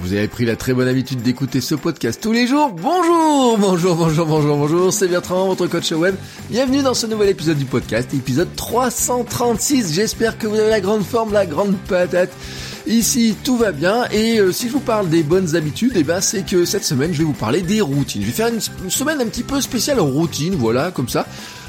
Vous avez pris la très bonne habitude d'écouter ce podcast tous les jours. Bonjour, bonjour, bonjour, bonjour, bonjour. C'est Bertrand, votre coach web. Bienvenue dans ce nouvel épisode du podcast, épisode 336. J'espère que vous avez la grande forme, la grande patate. Ici, tout va bien. Et euh, si je vous parle des bonnes habitudes, eh ben, c'est que cette semaine, je vais vous parler des routines. Je vais faire une, semaine un petit peu spéciale routine, voilà, comme ça.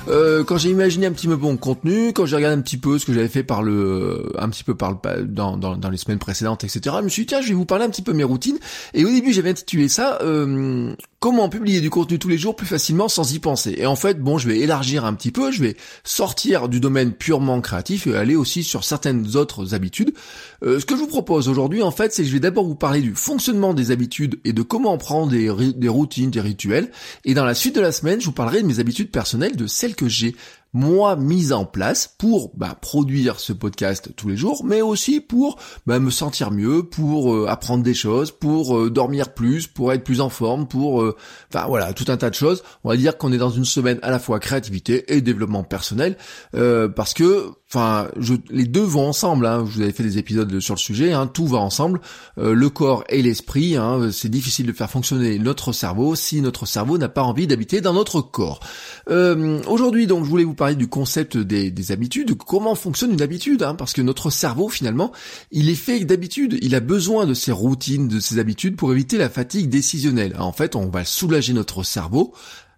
Euh, quand j'ai imaginé un petit peu mon contenu, quand j'ai regardé un petit peu ce que j'avais fait par le, un petit peu par le, dans, dans, dans les semaines précédentes, etc. Je me suis dit tiens, je vais vous parler un petit peu de mes routines. Et au début, j'avais intitulé ça euh, comment publier du contenu tous les jours plus facilement sans y penser. Et en fait, bon, je vais élargir un petit peu, je vais sortir du domaine purement créatif et aller aussi sur certaines autres habitudes. Euh, ce que je vous propose aujourd'hui, en fait, c'est que je vais d'abord vous parler du fonctionnement des habitudes et de comment prendre des, des routines, des rituels. Et dans la suite de la semaine, je vous parlerai de mes habitudes personnelles, de celles que j'ai moi mise en place pour bah, produire ce podcast tous les jours, mais aussi pour bah, me sentir mieux, pour euh, apprendre des choses, pour euh, dormir plus, pour être plus en forme, pour euh, enfin voilà tout un tas de choses. On va dire qu'on est dans une semaine à la fois créativité et développement personnel parce que enfin les deux vont ensemble. Hein. Vous avez fait des épisodes sur le sujet, hein. tout va ensemble. le corps et l'esprit, hein. c'est difficile de faire fonctionner notre cerveau si notre cerveau n'a pas envie d'habiter dans notre corps. Aujourd'hui donc je voulais vous parler du concept des, habitudes, comment fonctionne une habitude, hein, parce que notre cerveau finalement, il est fait d'habitudes, il a besoin de ces routines, de ces habitudes pour éviter la fatigue décisionnelle. En fait, on va soulager notre cerveau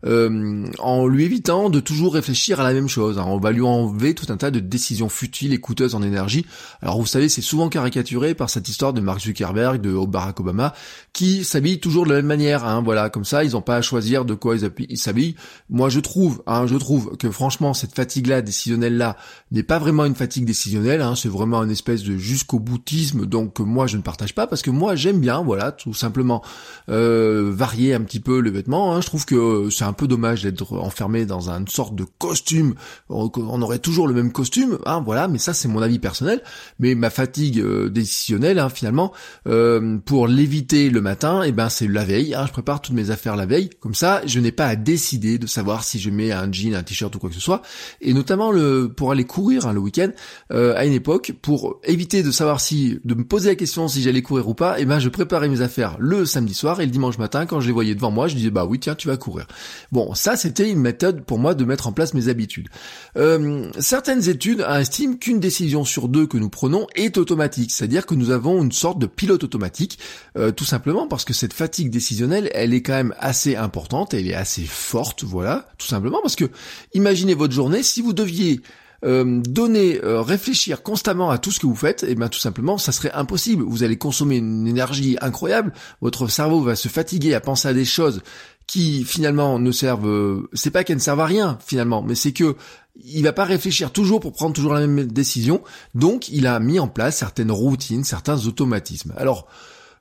euh, en lui évitant de toujours réfléchir à la même chose. Hein. On va lui enlever tout un tas de décisions futiles et coûteuses en énergie. Alors vous savez, c'est souvent caricaturé par cette histoire de Mark Zuckerberg, de Barack Obama, qui s'habillent toujours de la même manière. Hein. Voilà, comme ça, ils n'ont pas à choisir de quoi ils s'habillent. Moi, je trouve, hein, je trouve que franchement, cette fatigue-là, décisionnelle-là, n'est pas vraiment une fatigue décisionnelle. Hein. C'est vraiment une espèce de jusqu'au boutisme. Donc moi, je ne partage pas parce que moi, j'aime bien, voilà, tout simplement euh, varier un petit peu le vêtement. Hein. Je trouve que c'est un peu dommage d'être enfermé dans une sorte de costume. On aurait toujours le même costume, hein, voilà, mais ça c'est mon avis personnel. Mais ma fatigue euh, décisionnelle, hein, finalement, euh, pour l'éviter le matin, et eh ben c'est la veille. Hein, je prépare toutes mes affaires la veille. Comme ça, je n'ai pas à décider de savoir si je mets un jean, un t-shirt ou quoi que ce soit. Et notamment le pour aller courir hein, le week-end euh, à une époque, pour éviter de savoir si de me poser la question si j'allais courir ou pas, et eh ben je préparais mes affaires le samedi soir et le dimanche matin quand je les voyais devant moi, je disais bah oui tiens tu vas courir. Bon, ça c'était une méthode pour moi de mettre en place mes habitudes. Euh, certaines études estiment qu'une décision sur deux que nous prenons est automatique, c'est-à-dire que nous avons une sorte de pilote automatique, euh, tout simplement parce que cette fatigue décisionnelle, elle est quand même assez importante, elle est assez forte, voilà, tout simplement parce que imaginez votre journée, si vous deviez euh, donner, réfléchir constamment à tout ce que vous faites, et eh bien tout simplement, ça serait impossible. Vous allez consommer une énergie incroyable, votre cerveau va se fatiguer à penser à des choses qui finalement ne servent, c'est pas qu'elles ne servent à rien finalement, mais c'est que il va pas réfléchir toujours pour prendre toujours la même décision, donc il a mis en place certaines routines, certains automatismes. Alors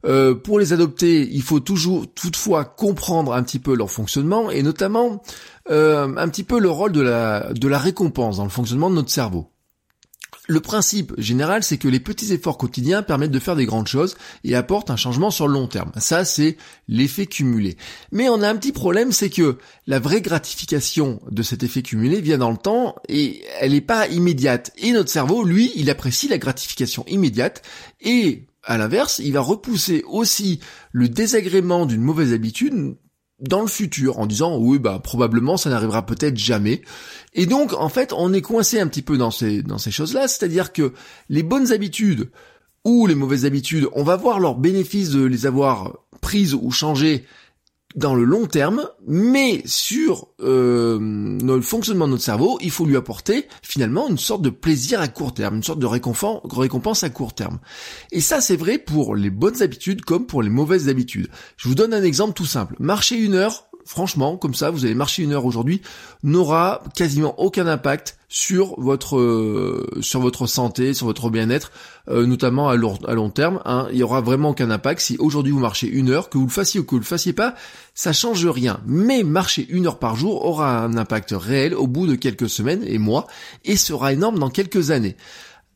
euh, pour les adopter, il faut toujours toutefois comprendre un petit peu leur fonctionnement et notamment euh, un petit peu le rôle de la récompense dans le fonctionnement de notre cerveau. Le principe général, c'est que les petits efforts quotidiens permettent de faire des grandes choses et apportent un changement sur le long terme. Ça, c'est l'effet cumulé. Mais on a un petit problème, c'est que la vraie gratification de cet effet cumulé vient dans le temps et elle n'est pas immédiate. Et notre cerveau, lui, il apprécie la gratification immédiate et à l'inverse, il va repousser aussi le désagrément d'une mauvaise habitude dans le futur en disant oui bah probablement ça n'arrivera peut-être jamais. Et donc en fait on est coincé un petit peu dans ces dans ces choses là c'est-à-dire que les bonnes habitudes ou les mauvaises habitudes on va voir leurs bénéfices de les avoir prises ou changées dans le long terme, mais sur euh, le fonctionnement de notre cerveau, il faut lui apporter finalement une sorte de plaisir à court terme, une sorte de récompense à court terme. Et ça, c'est vrai pour les bonnes habitudes comme pour les mauvaises habitudes. Je vous donne un exemple tout simple. Marcher une heure franchement, comme ça, vous allez marcher une heure aujourd'hui, n'aura quasiment aucun impact sur votre euh, sur votre santé, sur votre bien-être, euh, notamment à long, terme. Hein. Il y aura vraiment aucun impact si aujourd'hui vous marchez une heure, que vous le fassiez ou que vous le fassiez pas, ça change rien. Mais marcher une heure par jour aura un impact réel au bout de quelques semaines et mois, et sera énorme dans quelques années.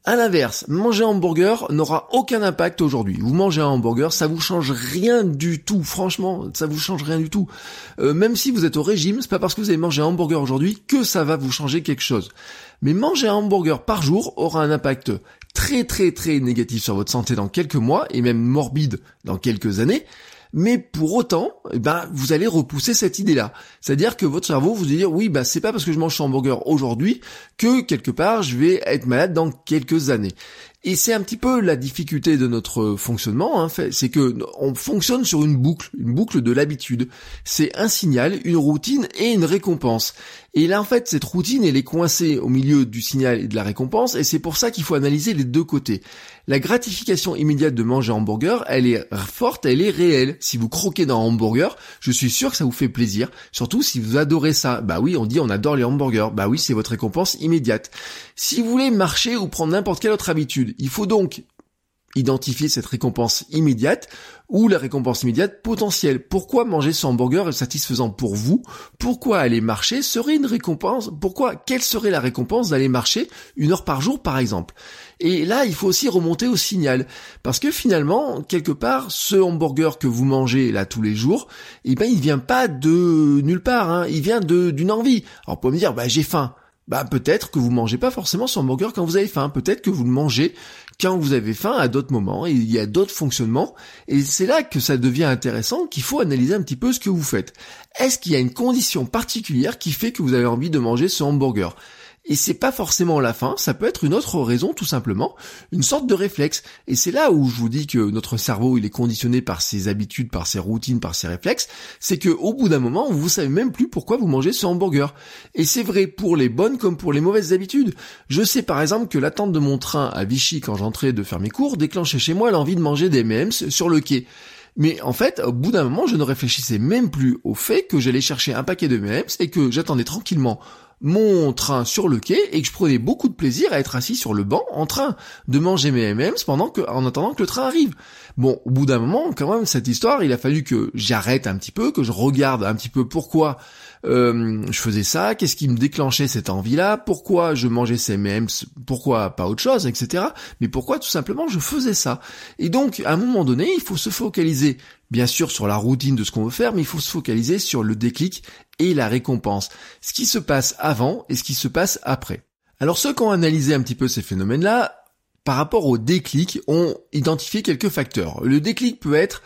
À l'inverse, manger un hamburger n'aura aucun impact aujourd'hui. Vous mangez un hamburger, ça vous change rien du tout. Franchement, ça vous change rien du tout. Euh, même si vous êtes au régime, c'est pas parce que vous avez mangé un hamburger aujourd'hui que ça va vous changer quelque chose. Mais manger un hamburger par jour aura un impact très très très négatif sur votre santé dans quelques mois et même morbide dans quelques années mais pour autant, eh ben, vous allez repousser cette idée-là. C'est-à-dire que votre cerveau vous dit oui, bah c'est pas parce que je mange ce hamburger aujourd'hui que quelque part je vais être malade dans quelques années. Et c'est un petit peu la difficulté de notre fonctionnement, hein, c'est que on fonctionne sur une boucle, une boucle de l'habitude. C'est un signal, une routine et une récompense. Et là, en fait, cette routine, elle est coincée au milieu du signal et de la récompense, et c'est pour ça qu'il faut analyser les deux côtés. La gratification immédiate de manger un hamburger, elle est forte, elle est réelle. Si vous croquez dans un hamburger, je suis sûr que ça vous fait plaisir, surtout si vous adorez ça. Bah oui, on dit on adore les hamburgers. Bah oui, c'est votre récompense immédiate. Si vous voulez marcher ou prendre n'importe quelle autre habitude, il faut donc identifier cette récompense immédiate ou la récompense immédiate potentielle. Pourquoi manger ce hamburger est satisfaisant pour vous? Pourquoi aller marcher serait une récompense? Pourquoi Quelle serait la récompense d'aller marcher une heure par jour par exemple? Et là, il faut aussi remonter au signal. Parce que finalement, quelque part, ce hamburger que vous mangez là tous les jours, eh ben, il vient pas de nulle part, hein. il vient d'une envie. Alors, on peut me dire, bah, j'ai faim bah peut-être que vous mangez pas forcément ce hamburger quand vous avez faim, peut-être que vous le mangez quand vous avez faim à d'autres moments, il y a d'autres fonctionnements, et c'est là que ça devient intéressant, qu'il faut analyser un petit peu ce que vous faites. Est-ce qu'il y a une condition particulière qui fait que vous avez envie de manger ce hamburger? Et c'est pas forcément la fin, ça peut être une autre raison tout simplement, une sorte de réflexe. Et c'est là où je vous dis que notre cerveau il est conditionné par ses habitudes, par ses routines, par ses réflexes, c'est que au bout d'un moment vous savez même plus pourquoi vous mangez ce hamburger. Et c'est vrai pour les bonnes comme pour les mauvaises habitudes. Je sais par exemple que l'attente de mon train à Vichy quand j'entrais de faire mes cours déclenchait chez moi l'envie de manger des M&M's sur le quai. Mais en fait, au bout d'un moment, je ne réfléchissais même plus au fait que j'allais chercher un paquet de M&M's et que j'attendais tranquillement mon train sur le quai et que je prenais beaucoup de plaisir à être assis sur le banc en train de manger mes M&M's pendant que, en attendant que le train arrive. Bon, au bout d'un moment, quand même, cette histoire, il a fallu que j'arrête un petit peu, que je regarde un petit peu pourquoi euh, je faisais ça, qu'est-ce qui me déclenchait cette envie-là, pourquoi je mangeais ces M&M's, pourquoi pas autre chose, etc. Mais pourquoi tout simplement je faisais ça. Et donc, à un moment donné, il faut se focaliser bien sûr sur la routine de ce qu'on veut faire, mais il faut se focaliser sur le déclic et la récompense. Ce qui se passe avant et ce qui se passe après. Alors ceux qui ont analysé un petit peu ces phénomènes-là, par rapport au déclic, ont identifié quelques facteurs. Le déclic peut être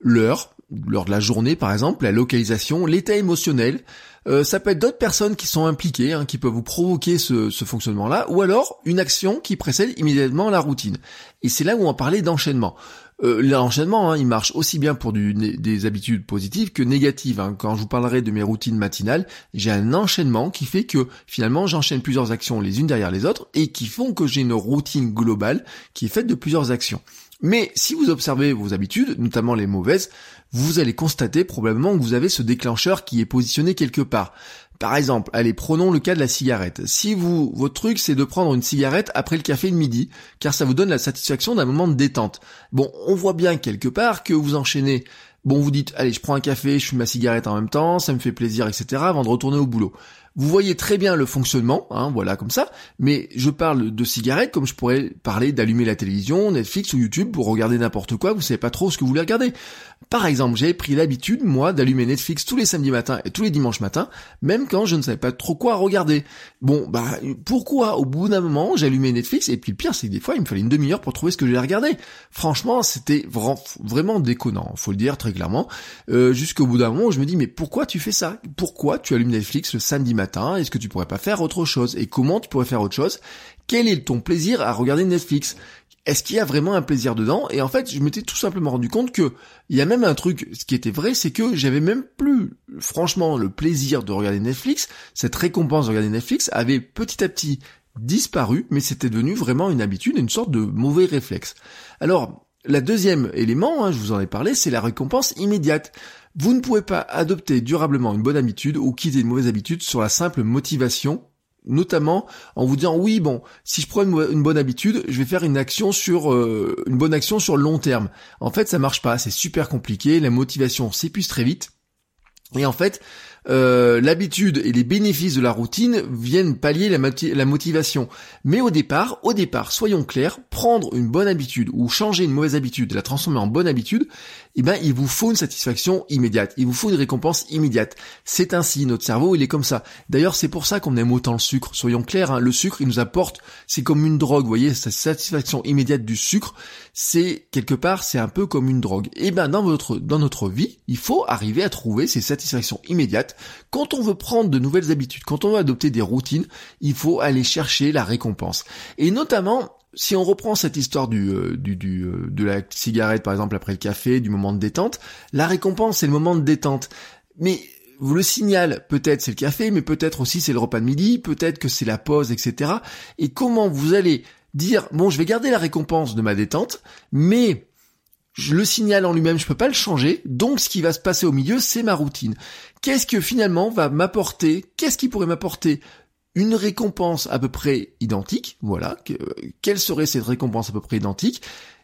l'heure, l'heure de la journée par exemple, la localisation, l'état émotionnel. Euh, ça peut être d'autres personnes qui sont impliquées, hein, qui peuvent vous provoquer ce, ce fonctionnement-là, ou alors une action qui précède immédiatement la routine. Et c'est là où on parlait d'enchaînement. Euh, l'enchaînement, hein, il marche aussi bien pour des habitudes positives que négatives. Hein. Quand je vous parlerai de mes routines matinales, j'ai un enchaînement qui fait que finalement j'enchaîne plusieurs actions les unes derrière les autres et qui font que j'ai une routine globale qui est faite de plusieurs actions. Mais si vous observez vos habitudes, notamment les mauvaises, vous allez constater probablement que vous avez ce déclencheur qui est positionné quelque part. Par exemple, allez, prenons le cas de la cigarette. Si vous, votre truc, c'est de prendre une cigarette après le café de midi, car ça vous donne la satisfaction d'un moment de détente. Bon, on voit bien quelque part que vous enchaînez. Bon, vous dites, allez, je prends un café, je fume ma cigarette en même temps, ça me fait plaisir, etc., avant de retourner au boulot. Vous voyez très bien le fonctionnement, hein, voilà comme ça, mais je parle de cigarettes comme je pourrais parler d'allumer la télévision, Netflix ou YouTube pour regarder n'importe quoi, vous savez pas trop ce que vous voulez regarder. Par exemple, j'avais pris l'habitude, moi, d'allumer Netflix tous les samedis matins et tous les dimanches matins, même quand je ne savais pas trop quoi regarder. Bon, bah, pourquoi au bout d'un moment, j'allumais Netflix, et puis le pire, c'est que des fois, il me fallait une demi-heure pour trouver ce que j'allais regarder. Franchement, c'était vraiment déconnant, faut le dire très clairement. Euh, jusqu'au bout d'un moment, je me dis, mais pourquoi tu fais ça? Pourquoi tu allumes Netflix le samedi matin? Est-ce que tu pourrais pas faire autre chose? Et comment tu pourrais faire autre chose? Quel est ton plaisir à regarder Netflix? Est-ce qu'il y a vraiment un plaisir dedans? Et en fait, je m'étais tout simplement rendu compte que il y a même un truc, ce qui était vrai, c'est que j'avais même plus, franchement, le plaisir de regarder Netflix. Cette récompense de regarder Netflix avait petit à petit disparu, mais c'était devenu vraiment une habitude, une sorte de mauvais réflexe. Alors, la deuxième élément, hein, je vous en ai parlé, c'est la récompense immédiate. Vous ne pouvez pas adopter durablement une bonne habitude ou quitter une mauvaise habitude sur la simple motivation notamment en vous disant oui bon si je prends une, bonne habitude je vais faire une action sur euh, une bonne action sur le long terme. En fait ça marche pas c'est super compliqué la motivation s'épuise très vite. Et en fait euh, l'habitude et les bénéfices de la routine viennent pallier la, motivation. Mais au départ, au départ, soyons clairs, prendre une bonne habitude ou changer une mauvaise habitude, la transformer en bonne habitude, eh ben, il vous faut une satisfaction immédiate. Il vous faut une récompense immédiate. C'est ainsi, notre cerveau, il est comme ça. D'ailleurs, c'est pour ça qu'on aime autant le sucre. Soyons clairs, hein, le sucre, il nous apporte, c'est comme une drogue, vous voyez, cette satisfaction immédiate du sucre, c'est, quelque part, c'est un peu comme une drogue. Eh ben, dans votre, dans notre vie, il faut arriver à trouver ces satisfactions immédiates. Quand on veut prendre de nouvelles habitudes, quand on veut adopter des routines, il faut aller chercher la récompense. Et notamment, si on reprend cette histoire du, euh, euh, de la cigarette par exemple après le café, du moment de détente, la récompense c'est le moment de détente. Mais vous le signal, peut-être c'est le café, mais peut-être aussi c'est le repas de midi, peut-être que c'est la pause, etc. Et comment vous allez dire bon je vais garder la récompense de ma détente, mais je le signal en lui-même, je peux pas le changer, donc ce qui va se passer au milieu, c'est ma routine. Qu'est-ce que finalement va m'apporter, qu'est-ce qui pourrait m'apporter une récompense à peu près identique, voilà, quelle serait cette récompense à peu près identique,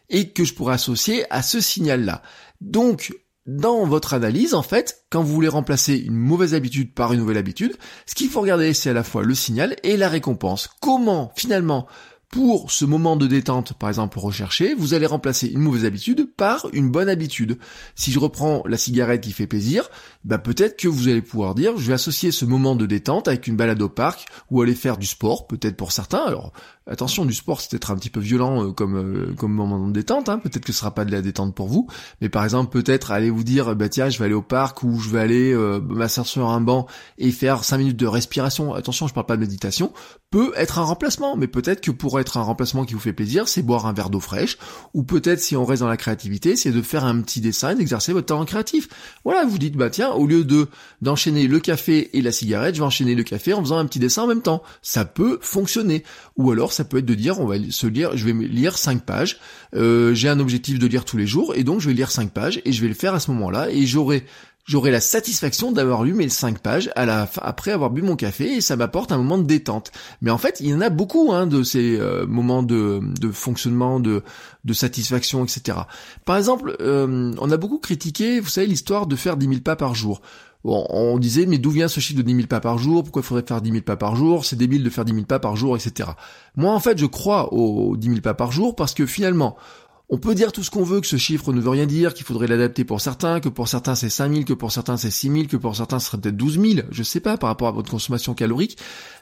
et que je pourrais associer à ce signal-là. Donc, dans votre analyse, en fait, quand vous voulez remplacer une mauvaise habitude par une nouvelle habitude, ce qu'il faut regarder, c'est à la fois le signal et la récompense. Comment, finalement, pour ce moment de détente, par exemple recherché, vous allez remplacer une mauvaise habitude par une bonne habitude. Si je reprends la cigarette qui fait plaisir, bah peut-être que vous allez pouvoir dire, je vais associer ce moment de détente avec une balade au parc ou aller faire du sport, peut-être pour certains. Alors Attention, du sport, c'est peut-être un petit peu violent euh, comme euh, comme moment de détente. Hein. Peut-être que ce sera pas de la détente pour vous, mais par exemple, peut-être aller vous dire, bah tiens, je vais aller au parc ou je vais aller euh, m'asseoir sur un banc et faire 5 minutes de respiration. Attention, je parle pas de méditation. Peut être un remplacement, mais peut-être que pour être un remplacement qui vous fait plaisir, c'est boire un verre d'eau fraîche, ou peut-être si on reste dans la créativité, c'est de faire un petit dessin d'exercer votre talent créatif. Voilà, vous dites, bah tiens, au lieu de d'enchaîner le café et la cigarette, je vais enchaîner le café en faisant un petit dessin en même temps. Ça peut fonctionner. Ou alors ça peut être de dire on va se lire, je vais lire cinq pages. Euh, j'ai un objectif de lire tous les jours et donc je vais lire cinq pages et je vais le faire à ce moment-là et j'aurai j'aurai la satisfaction d'avoir lu mes cinq pages à la après avoir bu mon café et ça m'apporte un moment de détente. Mais en fait, il y en a beaucoup hein, de ces euh, moments de, de fonctionnement, de, de satisfaction, etc. Par exemple, euh, on a beaucoup critiqué, vous savez, l'histoire de faire 10 000 pas par jour. Bon, on disait, mais d'où vient ce chiffre de 10 000 pas par jour? Pourquoi il faudrait faire 10 000 pas par jour? C'est débile de faire 10 000 pas par jour, etc. Moi, en fait, je crois aux 10 000 pas par jour parce que finalement, on peut dire tout ce qu'on veut, que ce chiffre ne veut rien dire, qu'il faudrait l'adapter pour certains, que pour certains c'est 5 000, que pour certains c'est 6 000, que pour certains ce serait peut-être 12 000, je sais pas, par rapport à votre consommation calorique.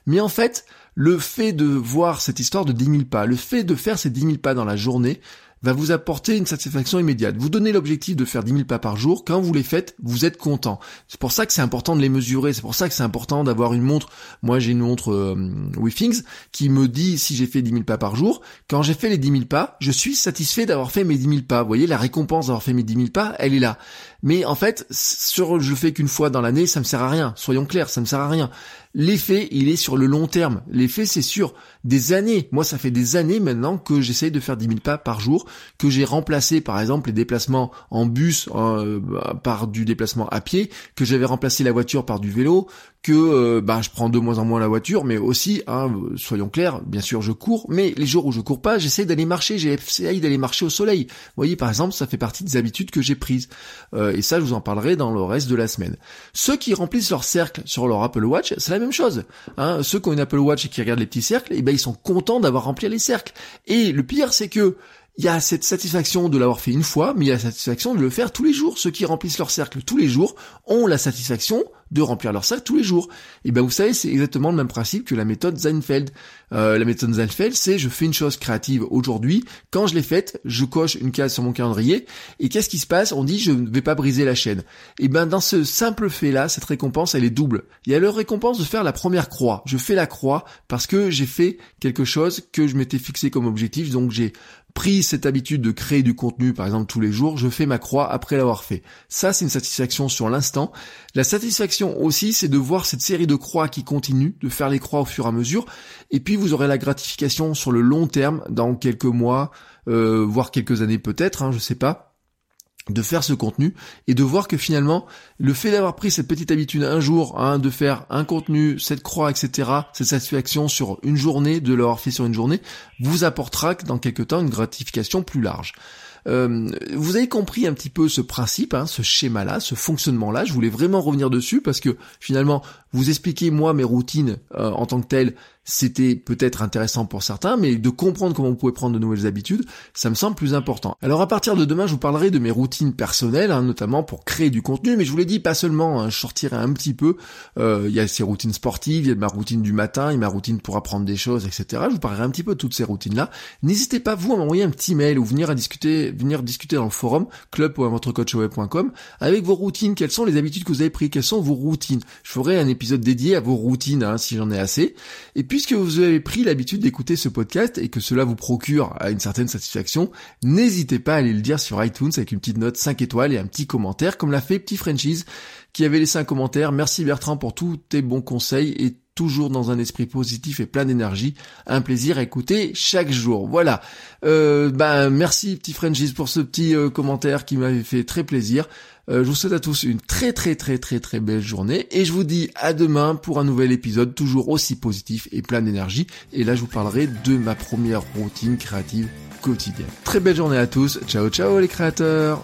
Mais en fait, le fait de voir cette histoire de 10 000 pas, le fait de faire ces 10 000 pas dans la journée, va vous apporter une satisfaction immédiate. Vous donnez l'objectif de faire 10 000 pas par jour, quand vous les faites, vous êtes content. C'est pour ça que c'est important de les mesurer, c'est pour ça que c'est important d'avoir une montre. Moi j'ai une montre euh, WeThings qui me dit si j'ai fait 10 000 pas par jour. Quand j'ai fait les 10 000 pas, je suis satisfait d'avoir fait mes 10 000 pas. Vous voyez, la récompense d'avoir fait mes 10 000 pas, elle est là. Mais en fait, sur je le fais qu'une fois dans l'année, ça me sert à rien. Soyons clairs, ça me sert à rien. L'effet, il est sur le long terme. L'effet, c'est sur des années. Moi, ça fait des années maintenant que j'essaye de faire 10 000 pas par jour, que j'ai remplacé, par exemple, les déplacements en bus euh, par du déplacement à pied, que j'avais remplacé la voiture par du vélo, que euh, bah, je prends de moins en moins la voiture, mais aussi, hein, soyons clairs, bien sûr je cours, mais les jours où je cours pas, j'essaie d'aller marcher, j'essaie d'aller marcher au soleil. Vous voyez, par exemple, ça fait partie des habitudes que j'ai prises. Euh, et ça, je vous en parlerai dans le reste de la semaine. Ceux qui remplissent leur cercle sur leur Apple Watch, c'est la même chose. Hein. Ceux qui ont une Apple Watch et qui regardent les petits cercles, eh ben ils sont contents d'avoir rempli les cercles. Et le pire, c'est que il y a cette satisfaction de l'avoir fait une fois, mais il y a la satisfaction de le faire tous les jours. Ceux qui remplissent leur cercle tous les jours ont la satisfaction de remplir leur sac tous les jours. Et ben vous savez, c'est exactement le même principe que la méthode Seinfeld. Euh, la méthode Seinfeld, c'est je fais une chose créative aujourd'hui, quand je l'ai faite, je coche une case sur mon calendrier, et qu'est-ce qui se passe? On dit je ne vais pas briser la chaîne. Et ben dans ce simple fait-là, cette récompense, elle est double. Il y a la récompense de faire la première croix. Je fais la croix parce que j'ai fait quelque chose que je m'étais fixé comme objectif, donc j'ai pris cette habitude de créer du contenu, par exemple tous les jours, je fais ma croix après l'avoir fait. Ça, c'est une satisfaction sur l'instant. La satisfaction aussi, c'est de voir cette série de croix qui continue, de faire les croix au fur et à mesure, et puis vous aurez la gratification sur le long terme, dans quelques mois, euh, voire quelques années peut-être, hein, je sais pas de faire ce contenu et de voir que finalement le fait d'avoir pris cette petite habitude un jour hein, de faire un contenu, cette croix, etc., cette satisfaction sur une journée, de l'avoir fait sur une journée, vous apportera dans quelque temps une gratification plus large. Euh, vous avez compris un petit peu ce principe, hein, ce schéma-là, ce fonctionnement-là. Je voulais vraiment revenir dessus parce que finalement, vous expliquer moi mes routines euh, en tant que telles, c'était peut-être intéressant pour certains, mais de comprendre comment vous pouvez prendre de nouvelles habitudes, ça me semble plus important. Alors à partir de demain, je vous parlerai de mes routines personnelles, hein, notamment pour créer du contenu, mais je vous l'ai dit, pas seulement, hein, je sortirai un petit peu, euh, il y a ces routines sportives, il y a ma routine du matin, il y a ma routine pour apprendre des choses, etc. Je vous parlerai un petit peu de toutes ces routines-là. N'hésitez pas, vous, à m'envoyer un petit mail ou venir à discuter, venir discuter dans le forum club.votrecoachweb.com avec vos routines, quelles sont les habitudes que vous avez prises, quelles sont vos routines? Je ferai un épisode dédié à vos routines, hein, si j'en ai assez. Et puisque vous avez pris l'habitude d'écouter ce podcast et que cela vous procure une certaine satisfaction, n'hésitez pas à aller le dire sur iTunes avec une petite note 5 étoiles et un petit commentaire, comme l'a fait Petit Franchise, qui avait laissé un commentaire. Merci Bertrand pour tous tes bons conseils et toujours dans un esprit positif et plein d'énergie. Un plaisir à écouter chaque jour. Voilà. Euh, ben merci petit Franchise pour ce petit euh, commentaire qui m'avait fait très plaisir. Euh, je vous souhaite à tous une très très très très très belle journée et je vous dis à demain pour un nouvel épisode toujours aussi positif et plein d'énergie. Et là je vous parlerai de ma première routine créative quotidienne. Très belle journée à tous. Ciao ciao les créateurs.